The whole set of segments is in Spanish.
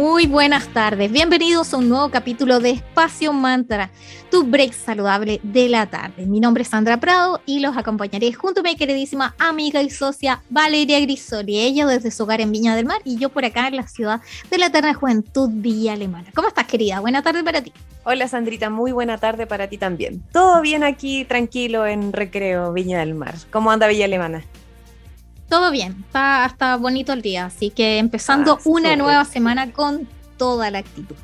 Muy buenas tardes, bienvenidos a un nuevo capítulo de Espacio Mantra, tu break saludable de la tarde. Mi nombre es Sandra Prado y los acompañaré junto a mi queridísima amiga y socia Valeria Grisoli, ella desde su hogar en Viña del Mar y yo por acá en la ciudad de la eterna juventud Villa Alemana. ¿Cómo estás querida? Buena tarde para ti. Hola Sandrita, muy buena tarde para ti también. Todo bien aquí, tranquilo en Recreo Viña del Mar. ¿Cómo anda Villa Alemana? Todo bien, está, hasta bonito el día, así que empezando ah, una nueva semana con toda la actitud.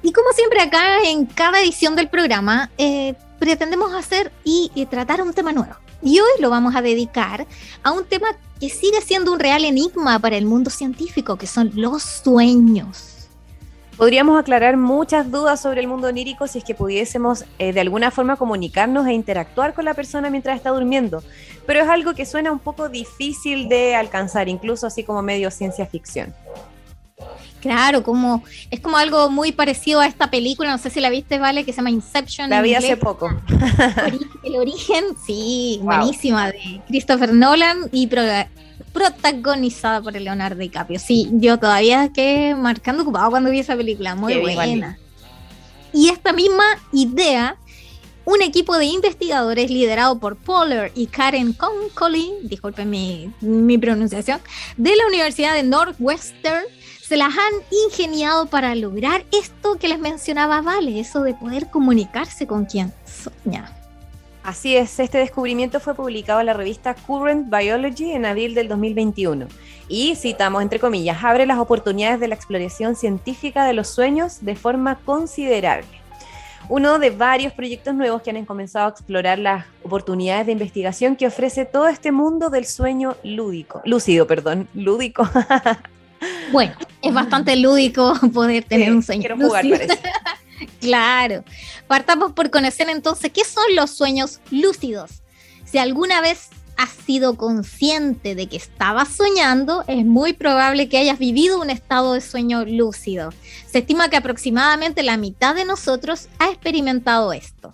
Y como siempre acá en cada edición del programa, eh, pretendemos hacer y, y tratar un tema nuevo. Y hoy lo vamos a dedicar a un tema que sigue siendo un real enigma para el mundo científico, que son los sueños. Podríamos aclarar muchas dudas sobre el mundo onírico si es que pudiésemos eh, de alguna forma comunicarnos e interactuar con la persona mientras está durmiendo, pero es algo que suena un poco difícil de alcanzar, incluso así como medio ciencia ficción. Claro, como es como algo muy parecido a esta película, no sé si la viste, Vale, que se llama Inception. La vi hace poco. El origen, sí, buenísima, de Christopher Nolan y protagonizada por Leonardo DiCaprio. Sí, yo todavía quedé marcando ocupado cuando vi esa película, muy buena. Y esta misma idea, un equipo de investigadores liderado por Poller y Karen Concolly, disculpen mi, mi pronunciación, de la Universidad de Northwestern, se las han ingeniado para lograr esto que les mencionaba Vale, eso de poder comunicarse con quien soña. Así es, este descubrimiento fue publicado en la revista Current Biology en abril del 2021 y, citamos entre comillas, abre las oportunidades de la exploración científica de los sueños de forma considerable. Uno de varios proyectos nuevos que han comenzado a explorar las oportunidades de investigación que ofrece todo este mundo del sueño lúdico, lúcido, perdón, lúdico. Bueno, es bastante lúdico poder tener un sueño. Quiero jugar, parece. Claro. Partamos por conocer entonces qué son los sueños lúcidos. Si alguna vez has sido consciente de que estabas soñando, es muy probable que hayas vivido un estado de sueño lúcido. Se estima que aproximadamente la mitad de nosotros ha experimentado esto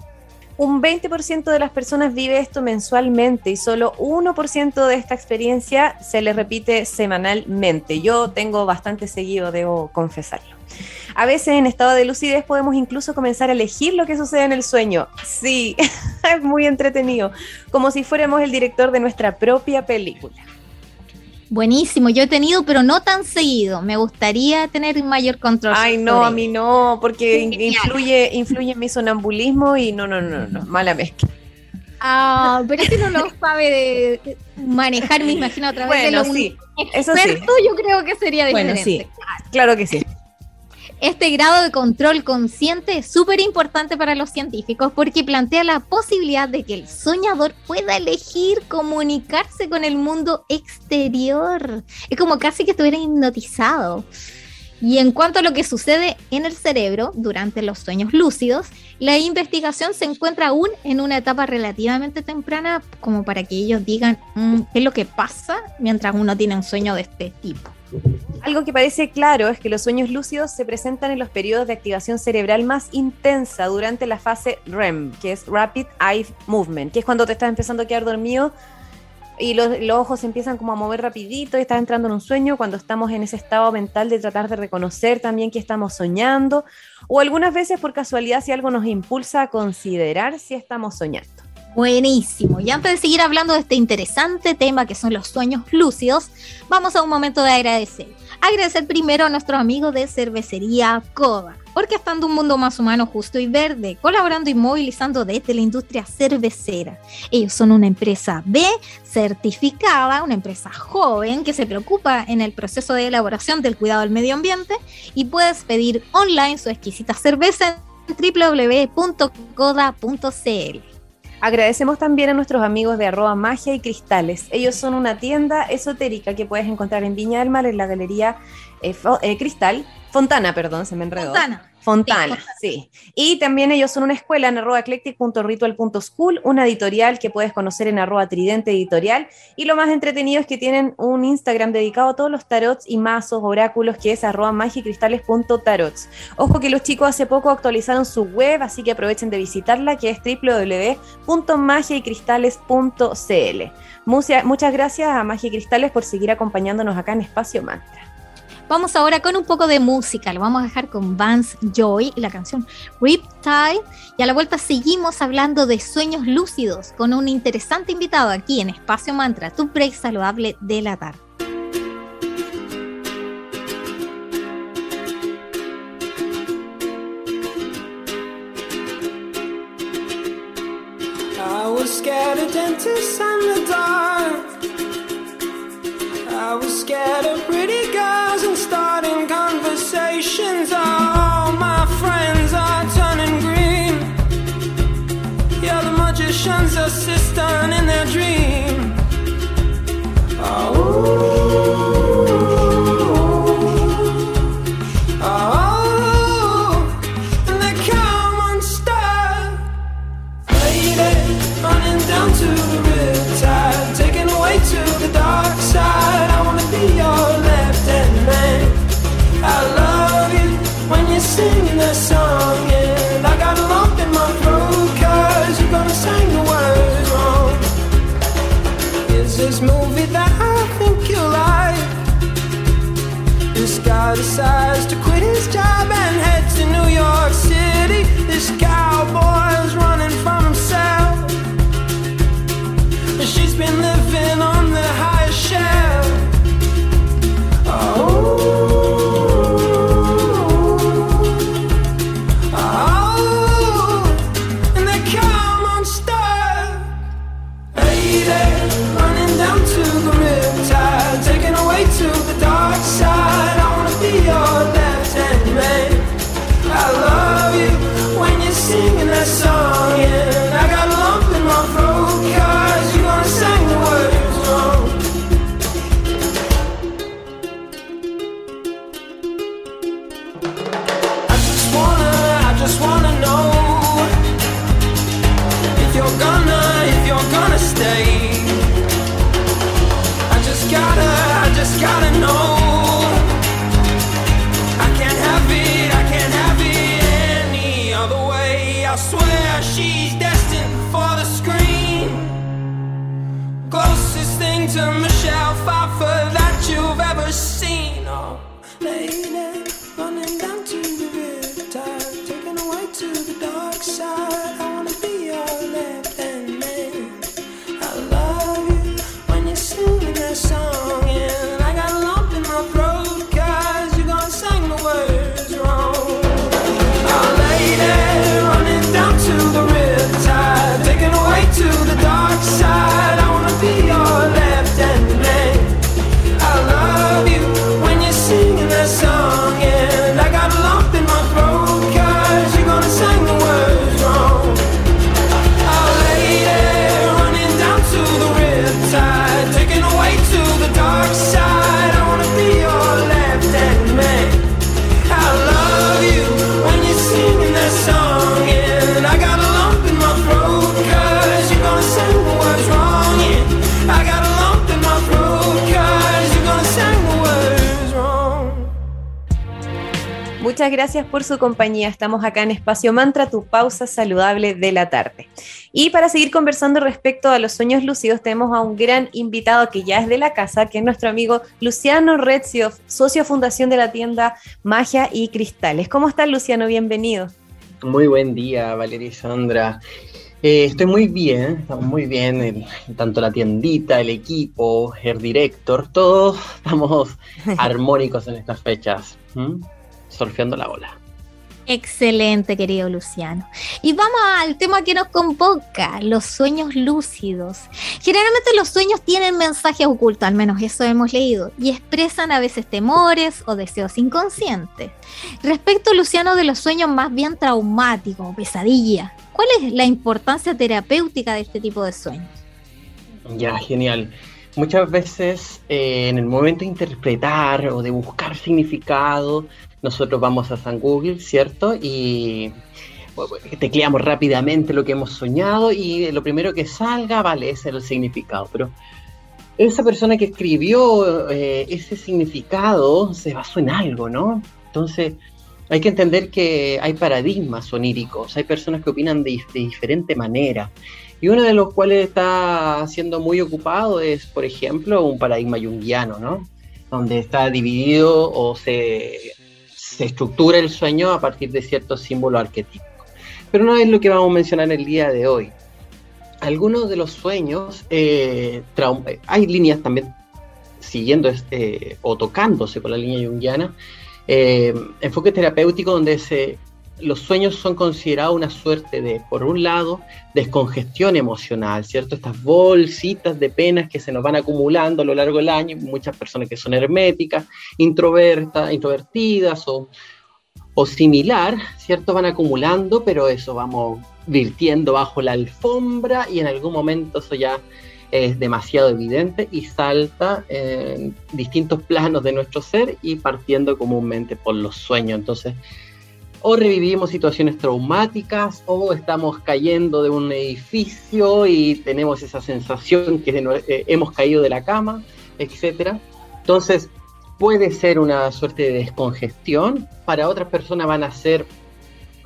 un 20% de las personas vive esto mensualmente y solo 1% de esta experiencia se le repite semanalmente. Yo tengo bastante seguido, debo confesarlo. A veces en estado de lucidez podemos incluso comenzar a elegir lo que sucede en el sueño. Sí, es muy entretenido, como si fuéramos el director de nuestra propia película. Buenísimo, yo he tenido, pero no tan seguido. Me gustaría tener mayor control. Ay, no, a mí no, porque influye, influye en mi sonambulismo y no, no, no, no, mala mezcla. Ah, pero es que no lo sabe de manejar, me imagino, a través bueno, de lo sí, eso sí. yo creo que sería diferente. Bueno, sí, claro que sí. Este grado de control consciente es súper importante para los científicos porque plantea la posibilidad de que el soñador pueda elegir comunicarse con el mundo exterior. Es como casi que estuviera hipnotizado. Y en cuanto a lo que sucede en el cerebro durante los sueños lúcidos, la investigación se encuentra aún en una etapa relativamente temprana como para que ellos digan mm, qué es lo que pasa mientras uno tiene un sueño de este tipo. Algo que parece claro es que los sueños lúcidos se presentan en los periodos de activación cerebral más intensa durante la fase REM, que es Rapid Eye Movement, que es cuando te estás empezando a quedar dormido y los, ojos empiezan como a mover rapidito y estás entrando en un sueño cuando estamos en ese estado mental de tratar de reconocer también que estamos soñando o algunas veces por casualidad si algo nos impulsa a considerar si estamos soñando. Buenísimo. Y antes de seguir hablando de este interesante tema que son los sueños lúcidos, vamos a un momento de agradecer. Agradecer primero a nuestros amigos de Cervecería Coda, porque estando un mundo más humano, justo y verde, colaborando y movilizando desde la industria cervecera. Ellos son una empresa B certificada, una empresa joven que se preocupa en el proceso de elaboración del cuidado del medio ambiente y puedes pedir online su exquisita cerveza en www.coda.cl. Agradecemos también a nuestros amigos de arroba magia y cristales. Ellos son una tienda esotérica que puedes encontrar en Viña del Mar, en la galería eh, eh, Cristal, Fontana, perdón, se me enredó. Fontana. Fontana, sí. Y también ellos son una escuela en arroba eclectic.ritual.school, una editorial que puedes conocer en arroba tridente editorial. Y lo más entretenido es que tienen un Instagram dedicado a todos los tarots y mazos, oráculos, que es arroba magicristales.tarots. Ojo que los chicos hace poco actualizaron su web, así que aprovechen de visitarla, que es www.magiacristales.cl. Muchas gracias a Magia y Cristales por seguir acompañándonos acá en Espacio Mantra. Vamos ahora con un poco de música. Lo vamos a dejar con Vance Joy la canción Riptide. Y a la vuelta seguimos hablando de sueños lúcidos con un interesante invitado aquí en Espacio Mantra, tu break saludable de la tarde. I was scared of pretty girls and starting conversations are she's dead. Muchas gracias por su compañía. Estamos acá en Espacio Mantra, tu pausa saludable de la tarde. Y para seguir conversando respecto a los sueños lúcidos, tenemos a un gran invitado que ya es de la casa, que es nuestro amigo Luciano Rezio, socio fundación de la tienda Magia y Cristales. ¿Cómo estás, Luciano? Bienvenido. Muy buen día, Valeria y Sandra. Eh, estoy muy bien, estamos muy bien, tanto la tiendita, el equipo, el director, todos estamos armónicos en estas fechas surfeando la ola. Excelente, querido Luciano. Y vamos al tema que nos convoca, los sueños lúcidos. Generalmente los sueños tienen mensajes ocultos, al menos eso hemos leído, y expresan a veces temores o deseos inconscientes. Respecto, Luciano, de los sueños más bien traumáticos, pesadilla, ¿cuál es la importancia terapéutica de este tipo de sueños? Ya, genial. Muchas veces eh, en el momento de interpretar o de buscar significado, nosotros vamos a San Google, ¿cierto? Y tecleamos rápidamente lo que hemos soñado y lo primero que salga, vale, ese es el significado. Pero esa persona que escribió eh, ese significado se basó en algo, ¿no? Entonces, hay que entender que hay paradigmas oníricos, hay personas que opinan de diferente manera. Y uno de los cuales está siendo muy ocupado es, por ejemplo, un paradigma junguiano, ¿no? Donde está dividido o se, se estructura el sueño a partir de ciertos símbolos arquetípicos. Pero no es lo que vamos a mencionar el día de hoy. Algunos de los sueños, eh, hay líneas también siguiendo este, o tocándose con la línea junguiana, eh, enfoque terapéutico donde se los sueños son considerados una suerte de, por un lado, descongestión emocional, ¿cierto? Estas bolsitas de penas que se nos van acumulando a lo largo del año, muchas personas que son herméticas, introvertas, introvertidas o, o similar, ¿cierto? Van acumulando, pero eso vamos virtiendo bajo la alfombra y en algún momento eso ya es demasiado evidente y salta en distintos planos de nuestro ser y partiendo comúnmente por los sueños. Entonces, o revivimos situaciones traumáticas o estamos cayendo de un edificio y tenemos esa sensación que eh, hemos caído de la cama, etc. Entonces, puede ser una suerte de descongestión, para otras personas van a ser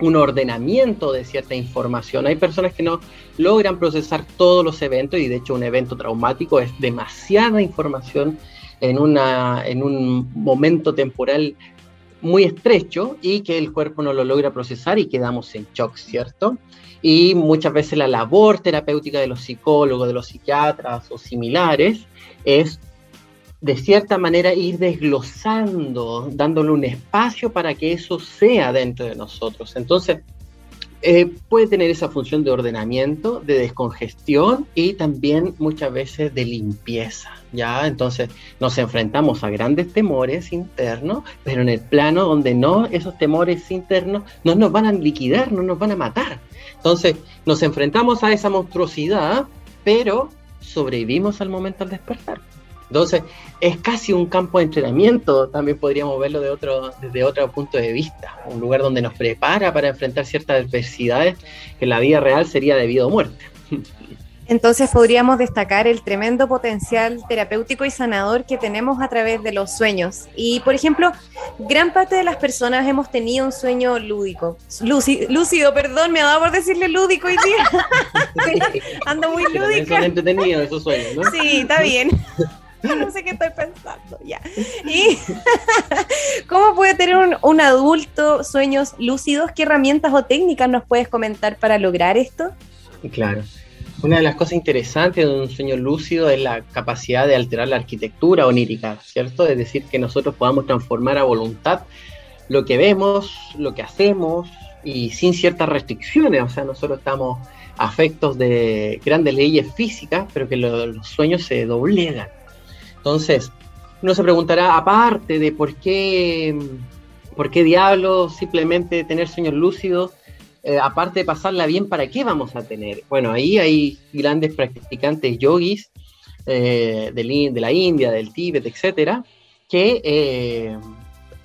un ordenamiento de cierta información. Hay personas que no logran procesar todos los eventos y de hecho un evento traumático es demasiada información en, una, en un momento temporal muy estrecho y que el cuerpo no lo logra procesar y quedamos en shock, ¿cierto? Y muchas veces la labor terapéutica de los psicólogos, de los psiquiatras o similares es de cierta manera ir desglosando, dándole un espacio para que eso sea dentro de nosotros. Entonces, eh, puede tener esa función de ordenamiento, de descongestión y también muchas veces de limpieza, ¿ya? Entonces nos enfrentamos a grandes temores internos, pero en el plano donde no, esos temores internos no nos van a liquidar, no nos van a matar. Entonces nos enfrentamos a esa monstruosidad, pero sobrevivimos al momento al despertar. Entonces, es casi un campo de entrenamiento, también podríamos verlo de otro, desde otro punto de vista, un lugar donde nos prepara para enfrentar ciertas adversidades que en la vida real sería debido a muerte. Entonces podríamos destacar el tremendo potencial terapéutico y sanador que tenemos a través de los sueños. Y por ejemplo, gran parte de las personas hemos tenido un sueño lúdico. lúcido, perdón, me ha dado por decirle lúdico hoy día. Ando muy lúdica. Son entretenidos esos sueños, ¿no? Sí, está bien. no sé qué estoy pensando, ya. ¿Y cómo puede tener un, adulto sueños lúcidos? ¿Qué herramientas o técnicas nos puedes comentar para lograr esto? Claro. Una de las cosas interesantes de un sueño lúcido es la capacidad de alterar la arquitectura onírica, ¿cierto? Es decir, que nosotros podamos transformar a voluntad lo que vemos, lo que hacemos y sin ciertas restricciones. O sea, nosotros estamos afectos de grandes leyes físicas, pero que los sueños se doblegan. Entonces, uno se preguntará, aparte de por qué, por qué diablos simplemente tener sueños lúcidos, eh, aparte de pasarla bien, ¿para qué vamos a tener? Bueno, ahí hay grandes practicantes yogis eh, de, la India, del Tíbet, etcétera, que eh,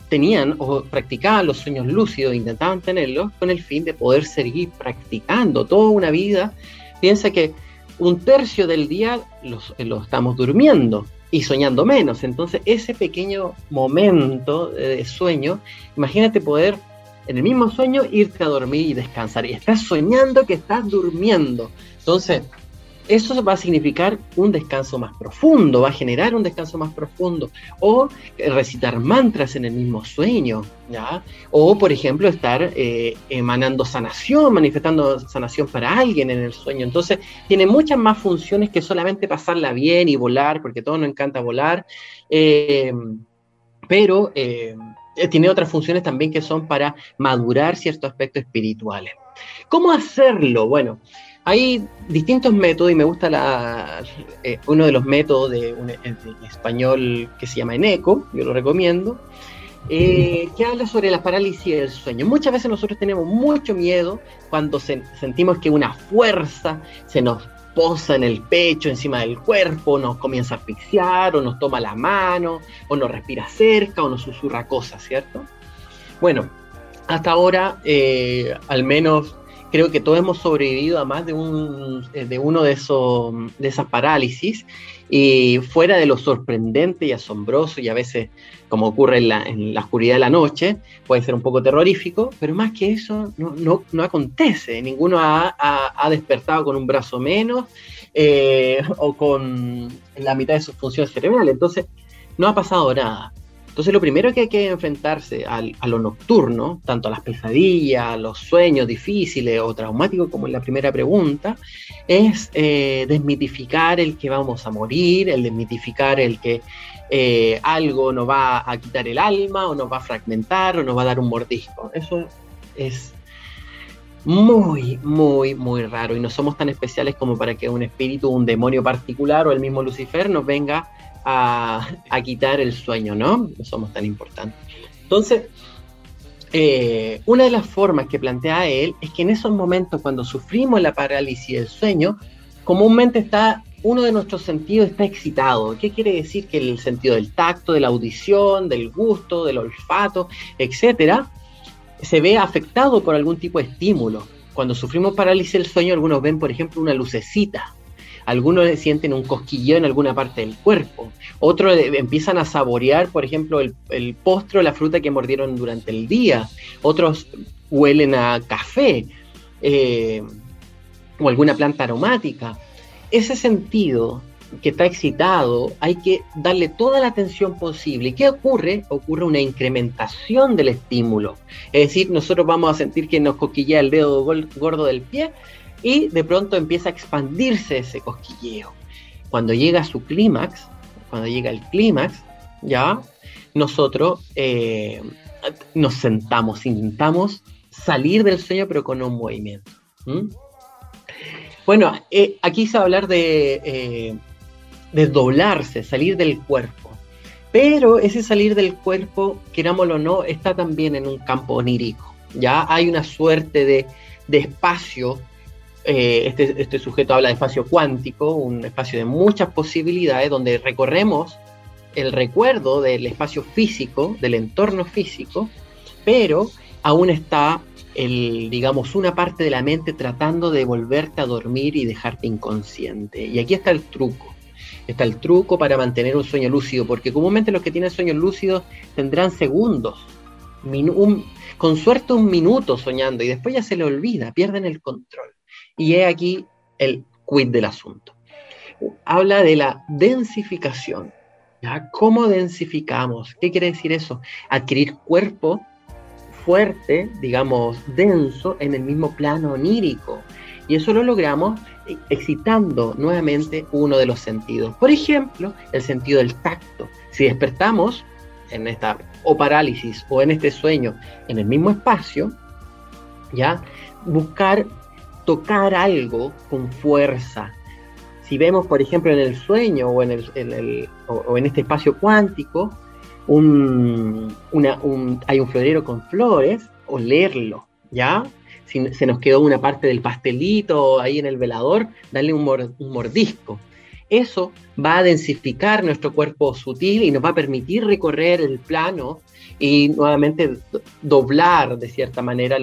tenían o practicaban los sueños lúcidos, intentaban tenerlos con el fin de poder seguir practicando toda una vida. Piensa que un tercio del día lo estamos durmiendo y soñando menos. Entonces, ese pequeño momento de sueño, imagínate poder en el mismo sueño irte a dormir y descansar. Y estás soñando que estás durmiendo. Entonces, eso va a significar un descanso más profundo, va a generar un descanso más profundo. O recitar mantras en el mismo sueño, ¿ya? O, por ejemplo, estar eh, emanando sanación, manifestando sanación para alguien en el sueño. Entonces, tiene muchas más funciones que solamente pasarla bien y volar, porque a todos nos encanta volar. Eh, pero eh, tiene otras funciones también que son para madurar ciertos aspectos espirituales. ¿Cómo hacerlo? Bueno, hay distintos métodos y me gusta eh, uno de los métodos de un español que se llama Eneco, yo lo recomiendo, eh, que habla sobre la parálisis del sueño. Muchas veces nosotros tenemos mucho miedo cuando sentimos que una fuerza se nos posa en el pecho, encima del cuerpo, nos comienza a asfixiar, o nos toma la mano, o nos respira cerca, o nos susurra cosas, ¿cierto? Bueno, hasta ahora, eh, al menos creo que todos hemos sobrevivido a más de, un, eh, de uno de, esos, esas parálisis. Y fuera de lo sorprendente y asombroso y a veces como ocurre en la, oscuridad de la noche, puede ser un poco terrorífico, pero más que eso no, acontece, ninguno ha, ha, despertado con un brazo menos eh, o con la mitad de sus funciones cerebrales, entonces no ha pasado nada. Entonces lo primero que hay que enfrentarse al, a lo nocturno, tanto a las pesadillas, a los sueños difíciles o traumáticos, como en la primera pregunta, es eh, desmitificar el que vamos a morir, el desmitificar el que eh, algo nos va a quitar el alma o nos va a fragmentar o nos va a dar un mordisco. Eso es muy, muy, muy raro y no somos tan especiales como para que un espíritu, un demonio particular o el mismo Lucifer nos venga a, quitar el sueño, ¿no? No somos tan importantes. Entonces, eh, una de las formas que plantea él es que en esos momentos cuando sufrimos la parálisis del sueño, comúnmente está uno de nuestros sentidos está excitado. ¿Qué quiere decir? Que el sentido del tacto, de la audición, del gusto, del olfato, etcétera, se ve afectado por algún tipo de estímulo. Cuando sufrimos parálisis del sueño, algunos ven, por ejemplo, una lucecita. Algunos sienten un cosquilleo en alguna parte del cuerpo. Otros empiezan a saborear, por ejemplo, el, el postro, la fruta que mordieron durante el día. Otros huelen a café eh, o alguna planta aromática ese sentido que está excitado, hay que darle toda la atención posible. ¿Y qué ocurre? Ocurre una incrementación del estímulo. Es decir, nosotros vamos a sentir que nos cosquillea el dedo gordo del pie y de pronto empieza a expandirse ese cosquilleo. Cuando llega su clímax, cuando llega el clímax, ya, nosotros eh, nos sentamos, intentamos salir del sueño pero con un movimiento. Bueno, eh, aquí se va a hablar de eh, desdoblarse, salir del cuerpo. Pero ese salir del cuerpo, querámoslo o no, está también en un campo onírico. Ya hay una suerte de, espacio. Eh, este, este sujeto habla de espacio cuántico, un espacio de muchas posibilidades donde recorremos el recuerdo del espacio físico, del entorno físico, pero aún está el, digamos, una parte de la mente tratando de volverte a dormir y dejarte inconsciente. Y aquí está el truco. Está el truco para mantener un sueño lúcido, porque comúnmente los que tienen sueños lúcidos tendrán segundos, con suerte un minuto soñando y después ya se le olvida, pierden el control. Y he aquí el quid del asunto. Habla de la densificación. ¿ya? ¿Cómo densificamos? ¿Qué quiere decir eso? Adquirir cuerpo fuerte, digamos, denso en el mismo plano onírico. Y eso lo logramos excitando nuevamente uno de los sentidos. Por ejemplo, el sentido del tacto. Si despertamos en esta o parálisis o en este sueño en el mismo espacio, ya buscar tocar algo con fuerza. Si vemos, por ejemplo, en el sueño o en, el, o en este espacio cuántico, hay un florero con flores, olerlo, ¿ya? Si se nos quedó una parte del pastelito ahí en el velador, darle un mordisco. Eso va a densificar nuestro cuerpo sutil y nos va a permitir recorrer el plano y nuevamente doblar de cierta manera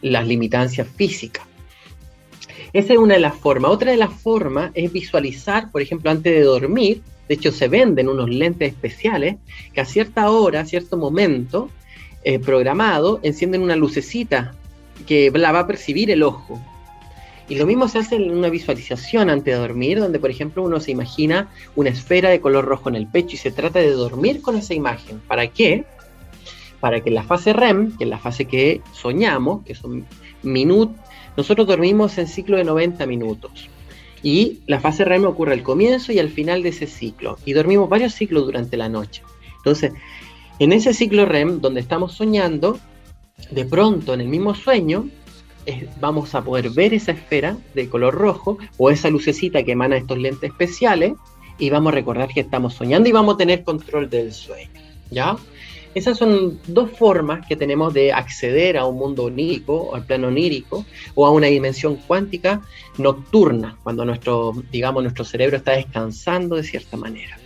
las limitancias físicas. Esa es una de las formas. Otra de las formas es visualizar, por ejemplo, antes de dormir, de hecho, se venden unos lentes especiales que a cierta hora, a cierto momento eh, programado, encienden una lucecita que la va a percibir el ojo. Y lo mismo se hace en una visualización antes de dormir, donde por ejemplo uno se imagina una esfera de color rojo en el pecho y se trata de dormir con esa imagen. ¿Para qué? Para que en la fase REM, que es la fase que soñamos, que son minutos, nosotros dormimos en ciclo de 90 minutos. Y la fase REM ocurre al comienzo y al final de ese ciclo. Y dormimos varios ciclos durante la noche. Entonces, en ese ciclo REM, donde estamos soñando, de pronto en el mismo sueño, vamos a poder ver esa esfera de color rojo o esa lucecita que emana estos lentes especiales y vamos a recordar que estamos soñando y vamos a tener control del sueño. ¿Ya? Esas son dos formas que tenemos de acceder a un mundo onírico, al plano onírico, o a una dimensión cuántica nocturna, cuando nuestro, digamos, nuestro cerebro está descansando de cierta manera.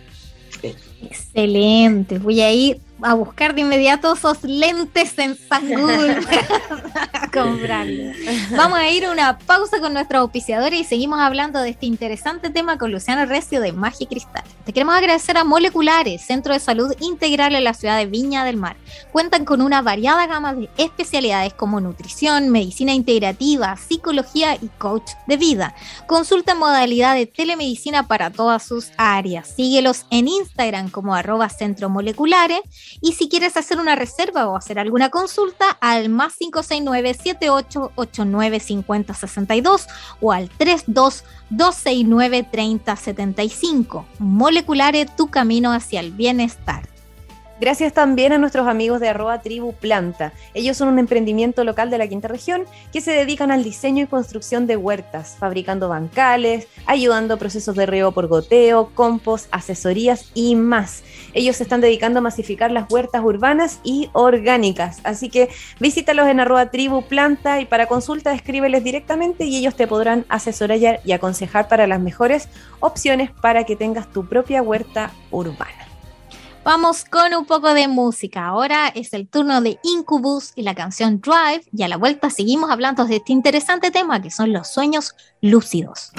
Excelente. Voy a ir a buscar de inmediato esos lentes en San Google comprarlos. Vamos a ir a una pausa con nuestros auspiciadores y seguimos hablando de este interesante tema con Luciano Recio de Magia y Cristal. Te queremos agradecer a Moleculares, Centro de Salud Integral en la ciudad de Viña del Mar. Cuentan con una variada gama de especialidades como nutrición, medicina integrativa, psicología y coach de vida. Consulta modalidad de telemedicina para todas sus áreas. Síguelos en Instagram como arroba centro moleculares y si quieres hacer una reserva o hacer alguna consulta, al más 569-7889-5062 o al 32-269-3075. Moleculares, tu camino hacia el bienestar. Gracias también a nuestros amigos de arroba tribu planta. Ellos son un emprendimiento local de la quinta región que se dedican al diseño y construcción de huertas, fabricando bancales, ayudando a procesos de riego por goteo, compost, asesorías y más. Ellos se están dedicando a masificar las huertas urbanas y orgánicas. Así que visítalos en arroba tribu planta y para consulta escríbeles directamente y ellos te podrán asesorar y aconsejar para las mejores opciones para que tengas tu propia huerta urbana. Vamos con un poco de música. Ahora es el turno de Incubus y la canción Drive y a la vuelta seguimos hablando de este interesante tema que son los sueños lúcidos.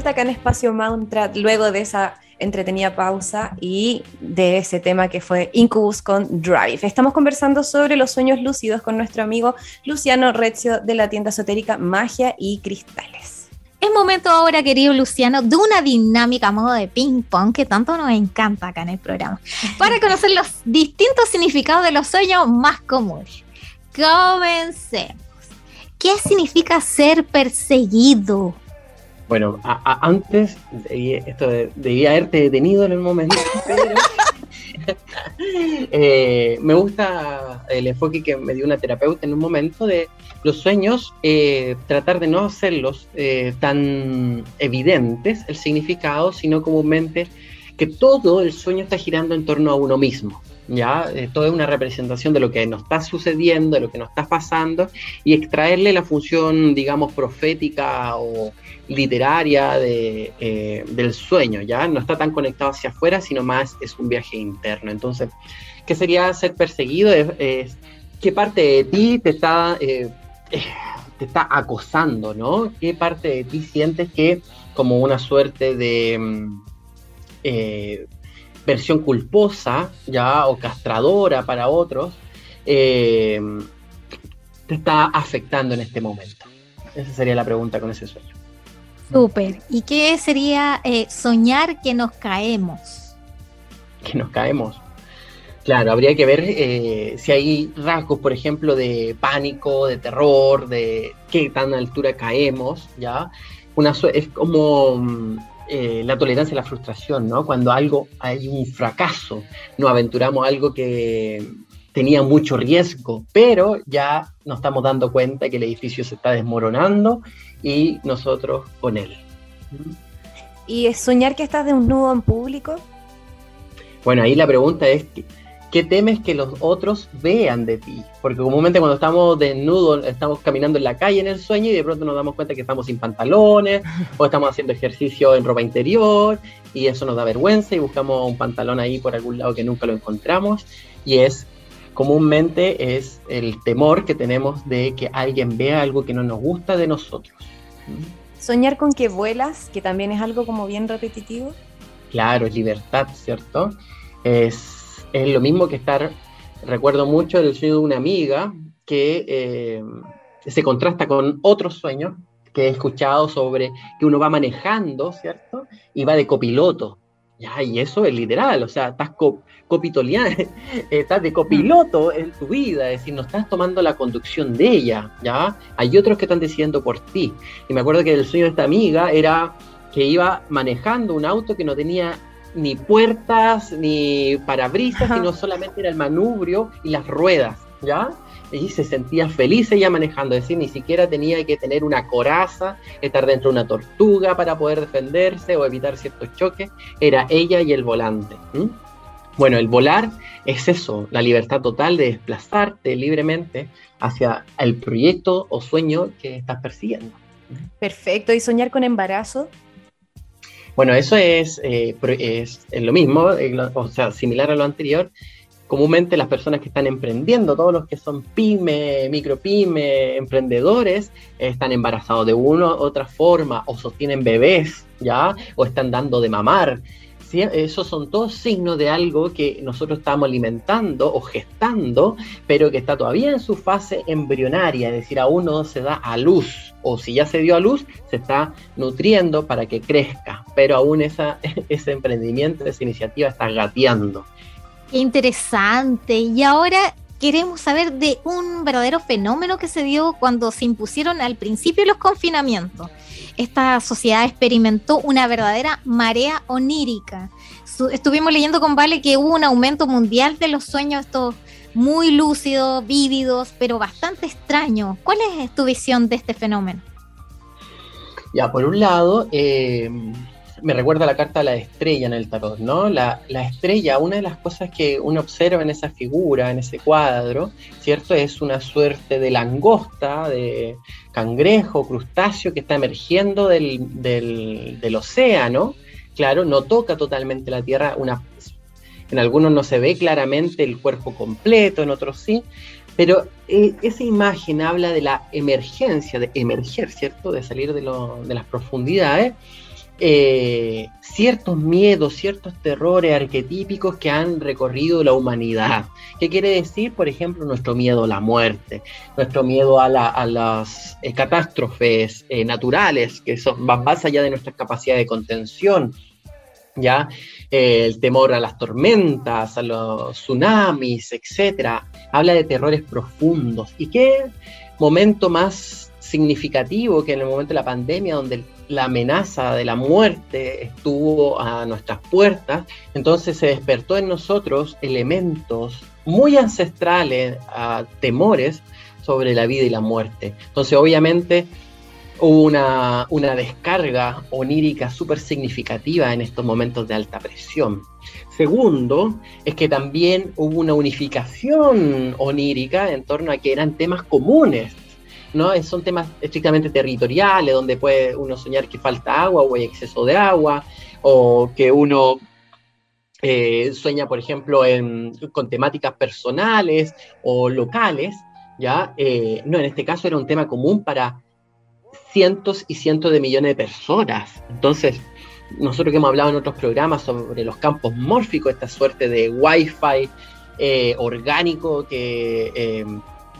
Vuelta acá en Espacio Mantra luego de esa entretenida pausa y de ese tema que fue Incubus con Drive. Estamos conversando sobre los sueños lúcidos con nuestro amigo Luciano Rezio de la tienda esotérica Magia y Cristales. Es momento ahora, querido Luciano, de una dinámica a modo de ping-pong que tanto nos encanta acá en el programa, para conocer los distintos significados de los sueños más comunes. Comencemos. ¿Qué significa ser perseguido? Bueno, antes, esto debía haberte detenido en el momento, eh, me gusta el enfoque que me dio una terapeuta en un momento de los sueños, eh, tratar de no hacerlos eh, tan evidentes el significado, sino comúnmente que todo el sueño está girando en torno a uno mismo. ¿ya? Eh, todo es una representación de lo que nos está sucediendo, de lo que nos está pasando, y extraerle la función, digamos, profética o literaria de, eh, del sueño, ¿ya? No está tan conectado hacia afuera, sino más es un viaje interno. Entonces, ¿qué sería ser perseguido? Es, ¿Qué parte de ti te está, eh, te está acosando, ¿no? ¿Qué parte de ti sientes que como una suerte de... Mm, versión culposa, ya, o castradora para otros, eh, te está afectando en este momento? Esa sería la pregunta con ese sueño. Súper. ¿Y qué sería eh, soñar que nos caemos? Que nos caemos. Claro, habría que ver eh, si hay rasgos, por ejemplo, de pánico, de terror, de qué tan altura caemos, ¿ya? Una, es como mm, eh, la tolerancia a la frustración, ¿no? Cuando algo hay un fracaso, nos aventuramos algo que tenía mucho riesgo, pero ya nos estamos dando cuenta que el edificio se está desmoronando y nosotros con él. ¿Y soñar que estás de un nudo en público? Bueno, ahí la pregunta es, ¿Qué temes que los otros vean de ti? Porque comúnmente cuando estamos desnudos, estamos caminando en la calle en el sueño y de pronto nos damos cuenta que estamos sin pantalones o estamos haciendo ejercicio en ropa interior y eso nos da vergüenza y buscamos un pantalón ahí por algún lado que nunca lo encontramos y es comúnmente es el temor que tenemos de que alguien vea algo que no nos gusta de nosotros. Soñar con que vuelas, que también es algo como bien repetitivo. Claro, es libertad, ¿cierto? Es es lo mismo que estar, recuerdo mucho el sueño de una amiga que eh, se contrasta con otros sueños que he escuchado sobre que uno va manejando, ¿cierto? Y va de copiloto. Ya, y eso es literal, o sea, estás estás de copiloto en tu vida, es decir, no estás tomando la conducción de ella, ¿ya? Hay otros que están decidiendo por ti. Y me acuerdo que el sueño de esta amiga era que iba manejando un auto que no tenía ni puertas, ni parabrisas, sino solamente era el manubrio y las ruedas, ¿ya? Y se sentía feliz ella manejando, es decir, ni siquiera tenía que tener una coraza, estar dentro de una tortuga para poder defenderse o evitar ciertos choques, era ella y el volante. Bueno, el volar es eso, la libertad total de desplazarte libremente hacia el proyecto o sueño que estás persiguiendo. Perfecto, ¿y soñar con embarazo? Bueno, eso es, eh, es, lo mismo, eh, o sea, similar a lo anterior. Comúnmente las personas que están emprendiendo, todos los que son pyme, micropyme, emprendedores, están embarazados de una u otra forma, o sostienen bebés, ¿ya? O están dando de mamar. Esos son todos signos de algo que nosotros estamos alimentando o gestando, pero que está todavía en su fase embrionaria, es decir, aún no se da a luz, o si ya se dio a luz, se está nutriendo para que crezca, pero aún ese emprendimiento, esa iniciativa está gateando. Qué interesante. Y ahora queremos saber de un verdadero fenómeno que se dio cuando se impusieron al principio los confinamientos esta sociedad experimentó una verdadera marea onírica. estuvimos leyendo con Vale que hubo un aumento mundial de los sueños estos muy lúcidos, vívidos, pero bastante extraños. ¿Cuál es tu visión de este fenómeno? Ya, por un lado, eh, me recuerda la carta de la estrella en el tarot, ¿no? La, estrella, una de las cosas que uno observa en esa figura, en ese cuadro, ¿cierto? Es una suerte de langosta, de cangrejo, crustáceo que está emergiendo del, del, océano. Claro, no toca totalmente la tierra, una, en algunos no se ve claramente el cuerpo completo, en otros sí, Pero eh, esa imagen habla de la emergencia, de emerger, ¿cierto? De salir de, de las profundidades ciertos miedos, ciertos terrores arquetípicos que han recorrido la humanidad. ¿Qué quiere decir? Por ejemplo, nuestro miedo a la muerte, nuestro miedo a, las eh, catástrofes eh, naturales, que son, más allá de nuestra capacidad de contención. ¿Ya? el temor a las tormentas, a los tsunamis, etcétera, habla de terrores profundos. ¿Y qué momento más significativo que en el momento de la pandemia, donde la amenaza de la muerte estuvo a nuestras puertas, entonces se despertó en nosotros elementos muy ancestrales, a temores sobre la vida y la muerte. Entonces obviamente hubo una, una descarga onírica súper significativa en estos momentos de alta presión. Segundo, es que también hubo una unificación onírica en torno a que eran temas comunes ¿no? Son temas estrictamente territoriales, donde puede uno soñar que falta agua o hay exceso de agua, o que uno eh, sueña, por ejemplo, con temáticas personales o locales, ¿ya? Eh, no, en este caso era un tema común para cientos y cientos de millones de personas. Entonces, nosotros que hemos hablado en otros programas sobre los campos mórficos, esta suerte de wifi eh, orgánico que,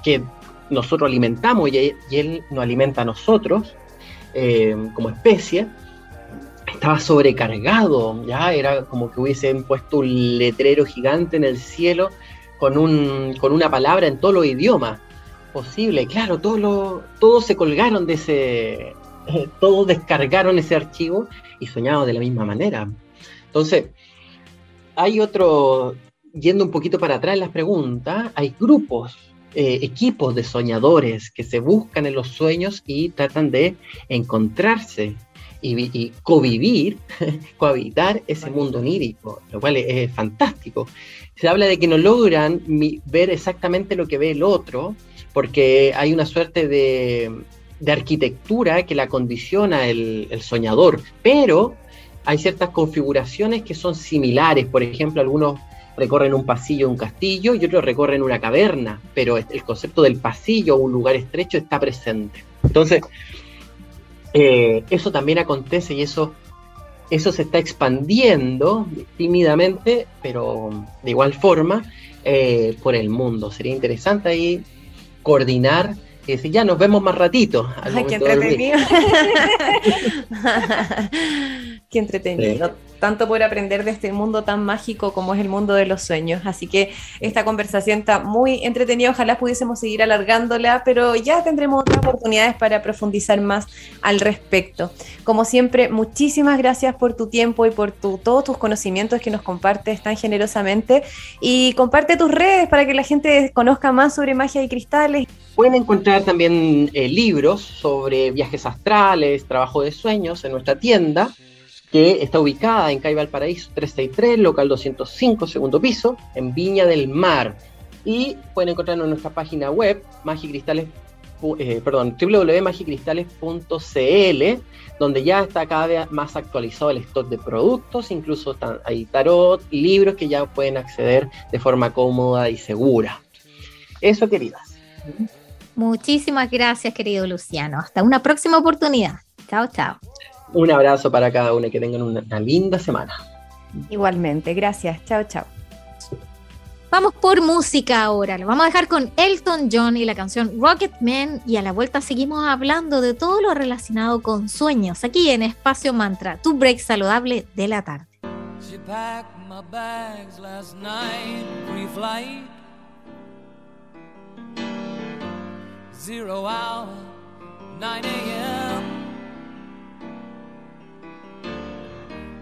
que nosotros alimentamos y, él nos alimenta a nosotros eh, como especie, estaba sobrecargado, ya era como que hubiesen puesto un letrero gigante en el cielo con, un, con una palabra en todos los idiomas posible. Claro, todos, todos se colgaron de ese, todos descargaron ese archivo y soñaban de la misma manera. Entonces, hay otro, yendo un poquito para atrás en las preguntas, hay grupos eh, equipos de soñadores que se buscan en los sueños y tratan de encontrarse y, convivir, cohabitar ese mundo onírico, lo cual es, fantástico. Se habla de que no logran ver exactamente lo que ve el otro, porque hay una suerte de, arquitectura que la condiciona el, el soñador, pero hay ciertas configuraciones que son similares, por ejemplo, algunos recorren un pasillo de un castillo y otros recorren una caverna, pero el concepto del pasillo o un lugar estrecho está presente. Entonces, eh, eso también acontece y eso, eso se está expandiendo tímidamente, pero de igual forma, eh, por el mundo. Sería interesante ahí coordinar y decir, ya nos vemos más ratito. Ay, qué entretenido. qué entretenido tanto por aprender de este mundo tan mágico como es el mundo de los sueños. Así que esta conversación está muy entretenida, ojalá pudiésemos seguir alargándola, pero ya tendremos otras oportunidades para profundizar más al respecto. Como siempre, muchísimas gracias por tu tiempo y por todos tus conocimientos que nos compartes tan generosamente y comparte tus redes para que la gente conozca más sobre magia y cristales. Pueden encontrar también eh, libros sobre viajes astrales, trabajo de sueños en nuestra tienda que está ubicada en Calle Valparaíso 363, local 205, segundo piso, en Viña del Mar. Y pueden encontrarnos en nuestra página web, magicristales, eh, perdón, www.magicristales.cl, donde ya está cada vez más actualizado el stock de productos, incluso hay tarot, libros que ya pueden acceder de forma cómoda y segura. Eso, queridas. Muchísimas gracias, querido Luciano. Hasta una próxima oportunidad. Chao, chao. Un abrazo para cada uno y que tengan una, linda semana. Igualmente, gracias. Chao, chao. Vamos por música ahora. Lo vamos a dejar con Elton John y la canción Rocket Man. Y a la vuelta seguimos hablando de todo lo relacionado con sueños aquí en Espacio Mantra, tu break saludable de la tarde. Zero hour, 9 a.m.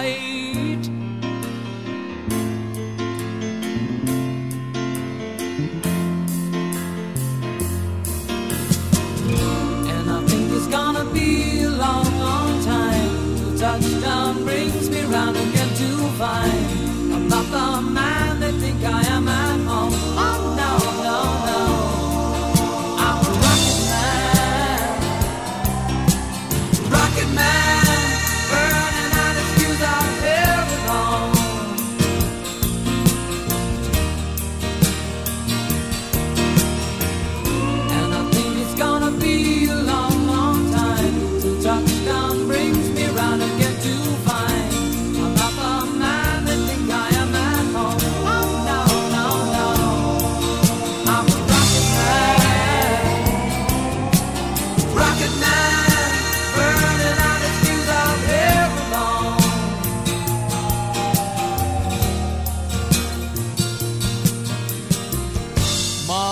light. And I think it's gonna be a long, long time till touchdown brings me round again to find.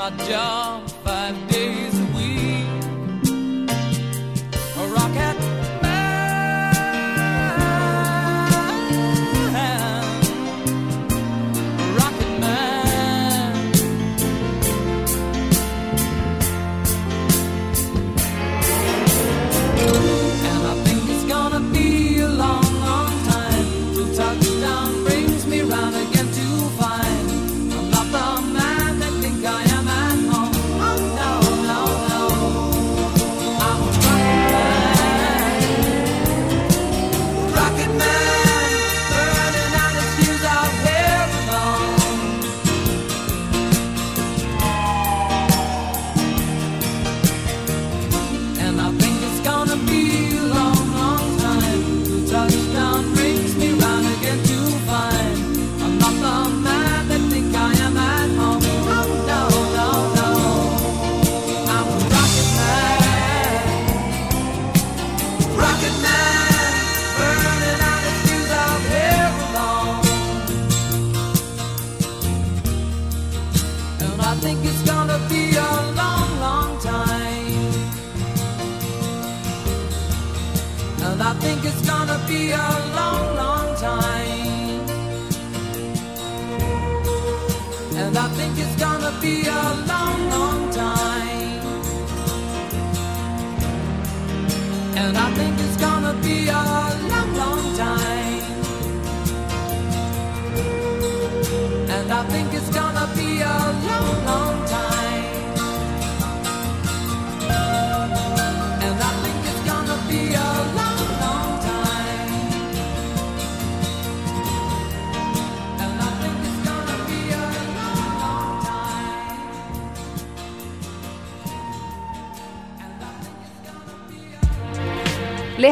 my job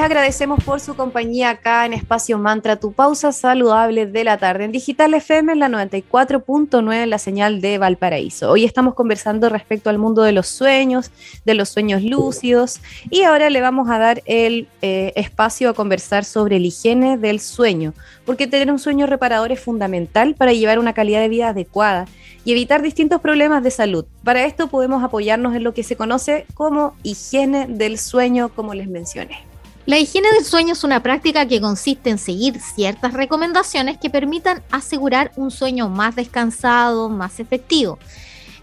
agradecemos por su compañía acá en Espacio Mantra, tu pausa saludable de la tarde en Digital FM en la 94.9 en la señal de Valparaíso. Hoy estamos conversando respecto al mundo de los sueños, de los sueños lúcidos y ahora le vamos a dar el eh, espacio a conversar sobre la higiene del sueño, porque tener un sueño reparador es fundamental para llevar una calidad de vida adecuada y evitar distintos problemas de salud. Para esto podemos apoyarnos en lo que se conoce como higiene del sueño, como les mencioné. La higiene del sueño es una práctica que consiste en seguir ciertas recomendaciones que permitan asegurar un sueño más descansado, más efectivo.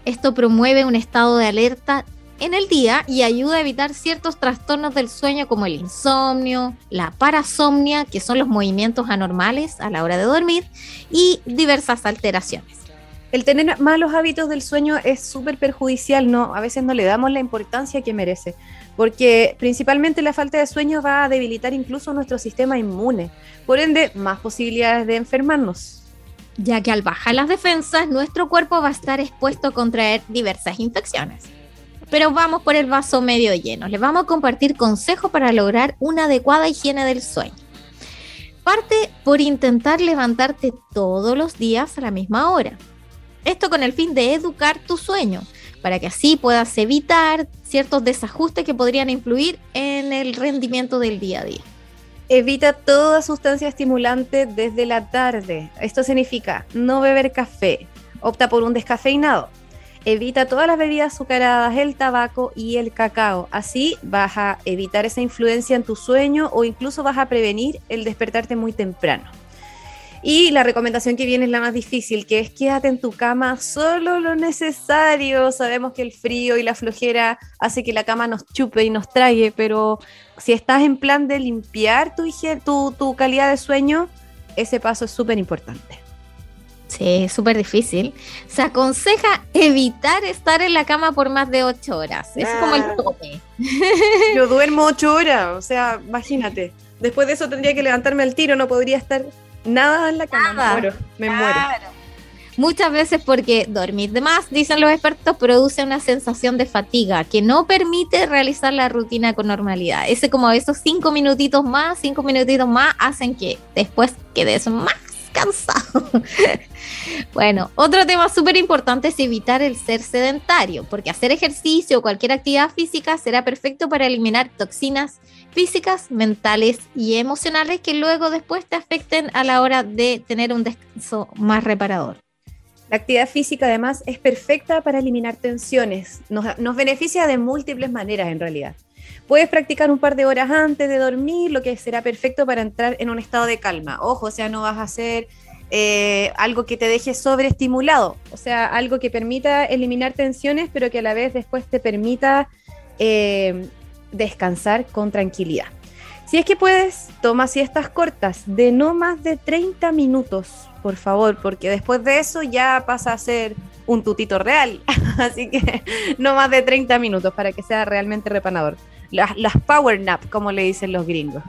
Esto promueve un estado de alerta en el día y ayuda a evitar ciertos trastornos del sueño como el insomnio, la parasomnia, que son los movimientos anormales a la hora de dormir, y diversas alteraciones. El tener malos hábitos del sueño es súper perjudicial, ¿no? A veces no le damos la importancia que merece, porque principalmente la falta de sueño va a debilitar incluso nuestro sistema inmune, por ende, más posibilidades de enfermarnos. ya que al bajar las defensas, nuestro cuerpo va a estar expuesto a contraer diversas infecciones. Pero vamos por el vaso medio lleno. Les vamos a compartir consejos para lograr una adecuada higiene del sueño. Parte por intentar levantarte todos los días a la misma hora. Esto con el fin de educar tu sueño, para que así puedas evitar ciertos desajustes que podrían influir en el rendimiento del día a día. Evita toda sustancia estimulante desde la tarde. Esto significa no beber café. Opta por un descafeinado. Evita todas las bebidas azucaradas, el tabaco y el cacao. Así vas a evitar esa influencia en tu sueño o incluso vas a prevenir el despertarte muy temprano. Y la recomendación que viene es la más difícil, que es quédate en tu cama solo lo necesario. Sabemos que el frío y la flojera hace que la cama nos chupe y nos trague, pero si estás en plan de limpiar tu, tu, tu calidad de sueño, ese paso es súper importante. Sí, es súper difícil. Se aconseja evitar estar en la cama por más de ocho horas. Es como el Ah. tope. Yo duermo ocho horas, o sea, imagínate. Después de eso tendría que levantarme al tiro, no podría estar nada en la cama. Nada. Me muero, me muero. Muchas veces porque dormir de más, dicen los expertos, produce una sensación de fatiga que no permite realizar la rutina con normalidad. Ese como esos cinco minutitos más, cinco minutitos más, hacen que después quedes más cansado. bueno, otro tema súper importante es evitar el ser sedentario, porque hacer ejercicio o cualquier actividad física será perfecto para eliminar toxinas físicas, mentales y emocionales que luego después te afecten a la hora de tener un descanso más reparador. La actividad física además es perfecta para eliminar tensiones. Nos, beneficia de múltiples maneras en realidad. Puedes practicar un par de horas antes de dormir, lo que será perfecto para entrar en un estado de calma. Ojo, o sea, no vas a hacer eh, algo que te deje sobreestimulado, o sea, algo que permita eliminar tensiones, pero que a la vez después te permita eh, descansar con tranquilidad. Si es que puedes, toma siestas cortas de no más de 30 minutos, por favor, porque después de eso ya pasa a ser un tutito real. Así que no más de 30 minutos para que sea realmente repanador. Las, power nap, como le dicen los gringos.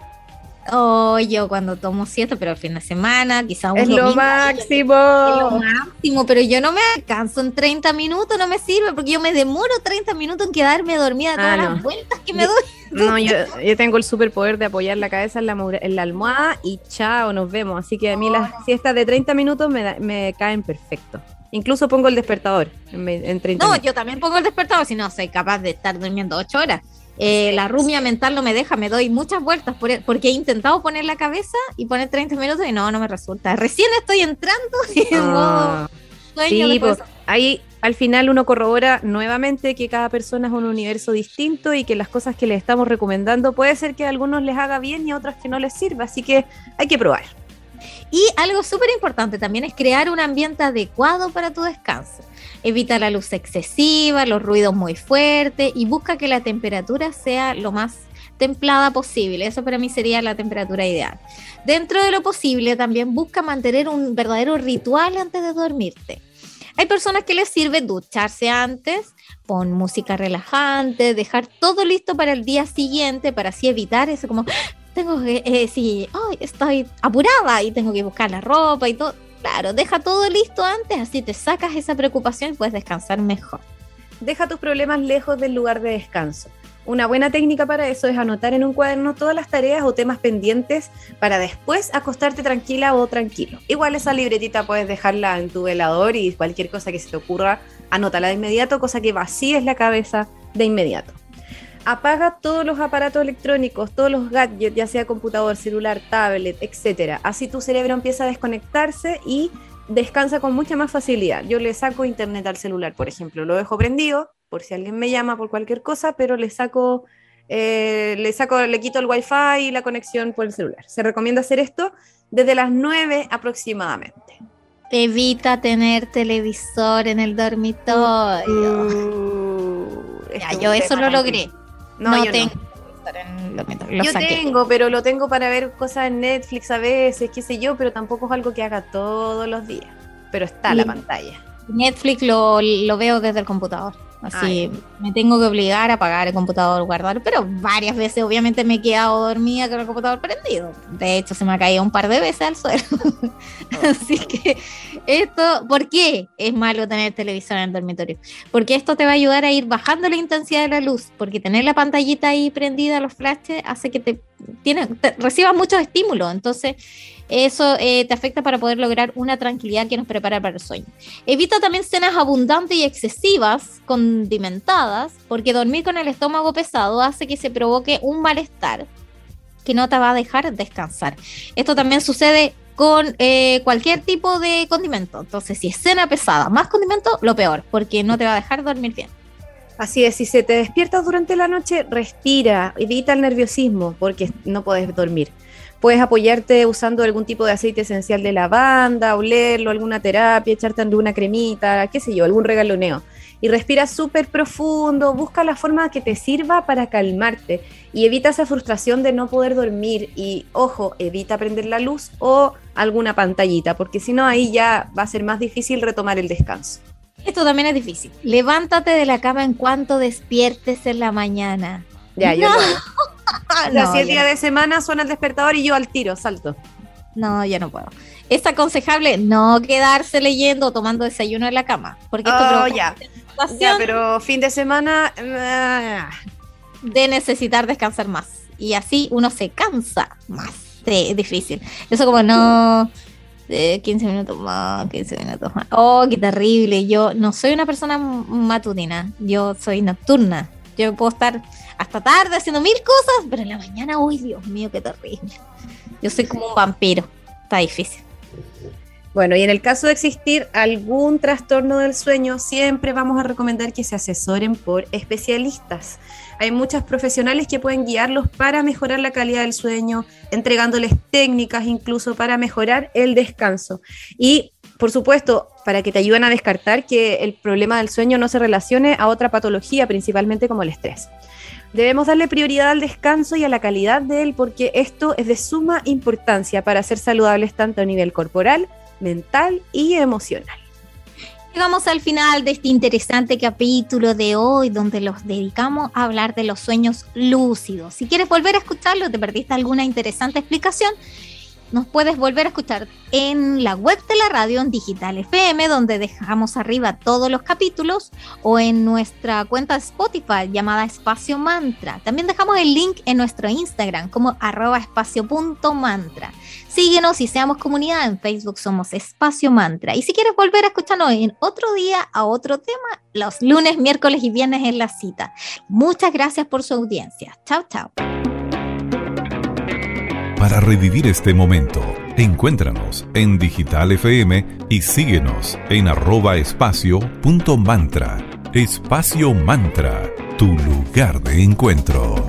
Oh, yo cuando tomo siesta, pero el fin de semana, quizá un Es lo máximo. Es lo máximo, pero yo no me alcanzo en 30 minutos, no me sirve porque yo me demoro 30 minutos en quedarme dormida todas Ah, no. las vueltas que me Yo- doy. No, yo, yo tengo el superpoder de apoyar la cabeza en la, en la almohada y chao, nos vemos. Así que a mí las siestas de 30 minutos me, da- me caen perfecto. Incluso pongo el despertador en, en 30 No, minutos. yo también pongo el despertador, si no soy capaz de estar durmiendo 8 horas. Eh, la rumia mental no me deja, me doy muchas vueltas por- e, porque he intentado poner la cabeza y poner 30 minutos y no, no me resulta. Recién estoy entrando en modo Ah, sueño. sí, pues, ahí al final uno corrobora nuevamente que cada persona es un universo distinto y que las cosas que les estamos recomendando puede ser que a algunos les haga bien y a otros que no les sirva. Así que hay que probar. Y algo súper importante también es crear un ambiente adecuado para tu descanso. Evita la luz excesiva, los ruidos muy fuertes y busca que la temperatura sea lo más templada posible. Eso para mí sería la temperatura ideal. Dentro de lo posible también busca mantener un verdadero ritual antes de dormirte. Hay personas que les sirve ducharse antes, pon música relajante, dejar todo listo para el día siguiente para así evitar eso como tengo que, eh, sí, estoy apurada y tengo que buscar la ropa y todo. Claro, deja todo listo antes, así te sacas esa preocupación y puedes descansar mejor. Deja tus problemas lejos del lugar de descanso. Una buena técnica para eso es anotar en un cuaderno todas las tareas o temas pendientes para después acostarte tranquila o tranquilo. Igual esa libretita puedes dejarla en tu velador y cualquier cosa que se te ocurra, anótala de inmediato, cosa que vacíes la cabeza de inmediato. Apaga todos los aparatos electrónicos, todos los gadgets, ya sea computador, celular, tablet, etc. Así tu cerebro empieza a desconectarse y descansa con mucha más facilidad. Yo le saco internet al celular, por ejemplo, lo dejo prendido por si alguien me llama por cualquier cosa, pero le saco, eh, le saco, le quito el wifi y la conexión por el celular. Se recomienda hacer esto desde las 9 aproximadamente. Evita tener televisor en el dormitorio. Uh, Ya, yo eso lo logré. No, No yo tengo no. en Yo saqué. tengo, pero lo tengo para ver cosas en Netflix a veces, qué sé yo, pero tampoco es algo que haga todos los días. Pero está la pantalla. Netflix lo, lo veo desde el computador. Así me tengo que obligar a apagar el computador, guardarlo. Pero varias veces, obviamente, me he quedado dormida con el computador prendido. De hecho, se me ha caído un par de veces al suelo. Así que esto, ¿por qué es malo tener televisor en el dormitorio? Porque esto te va a ayudar a ir bajando la intensidad de la luz. Porque tener la pantallita ahí prendida, los flashes, hace que te tiene, recibas muchos estímulos. Entonces, eso eh, te afecta para poder lograr una tranquilidad que nos prepara para el sueño. Evita también cenas abundantes y excesivas, condimentadas, porque dormir con el estómago pesado hace que se provoque un malestar que no te va a dejar descansar. Esto también sucede con eh, cualquier tipo de condimento. Entonces, si es cena pesada, más condimento, lo peor, porque no te va a dejar dormir bien. Así es, si se te despiertas durante la noche, respira, evita el nerviosismo, porque no puedes dormir. Puedes apoyarte usando algún tipo de aceite esencial de lavanda, olerlo, alguna terapia, echarte alguna cremita, qué sé yo, algún regaloneo. Y respira súper profundo, busca la forma que te sirva para calmarte y evita esa frustración de no poder dormir. Y ojo, evita prender la luz o alguna pantallita, porque si no ahí ya va a ser más difícil retomar el descanso. Esto también es difícil. Levántate de la cama en cuanto despiertes en la mañana. Ya, yo no, si el día de semana suena el despertador y yo al tiro, salto. No, ya no puedo. Es aconsejable no quedarse leyendo o tomando desayuno en la cama. Porque esto oh, ya. ya. pero fin de semana. Ah. De necesitar descansar más. Y así uno se cansa más. es difícil. Eso como no. 15 minutos más, 15 minutos más. Oh, qué terrible. Yo no soy una persona matutina. Yo soy nocturna. Yo puedo estar hasta tarde haciendo mil cosas, pero en la mañana, uy, Dios mío, qué terrible. Yo soy como un vampiro, está difícil. Bueno, y en el caso de existir algún trastorno del sueño, siempre vamos a recomendar que se asesoren por especialistas. Hay muchas profesionales que pueden guiarlos para mejorar la calidad del sueño, entregándoles técnicas incluso para mejorar el descanso. Y, por supuesto, para que te ayuden a descartar que el problema del sueño no se relacione a otra patología, principalmente como el estrés. Debemos darle prioridad al descanso y a la calidad de él porque esto es de suma importancia para ser saludables tanto a nivel corporal, mental y emocional. Llegamos al final de este interesante capítulo de hoy donde los dedicamos a hablar de los sueños lúcidos. Si quieres volver a escucharlo, te perdiste alguna interesante explicación, nos puedes volver a escuchar en la web de la radio en Digital FM, donde dejamos arriba todos los capítulos, o en nuestra cuenta de Spotify llamada Espacio Mantra. También dejamos el link en nuestro Instagram como arroba espacio.mantra. Síguenos y seamos comunidad. En Facebook somos Espacio Mantra. Y si quieres volver a escucharnos en otro día a otro tema, los lunes, miércoles y viernes en la cita. Muchas gracias por su audiencia. Chao, chao. Para revivir este momento, encuéntranos en Digital FM y síguenos en arroba espacio Espacio Mantra, tu lugar de encuentro.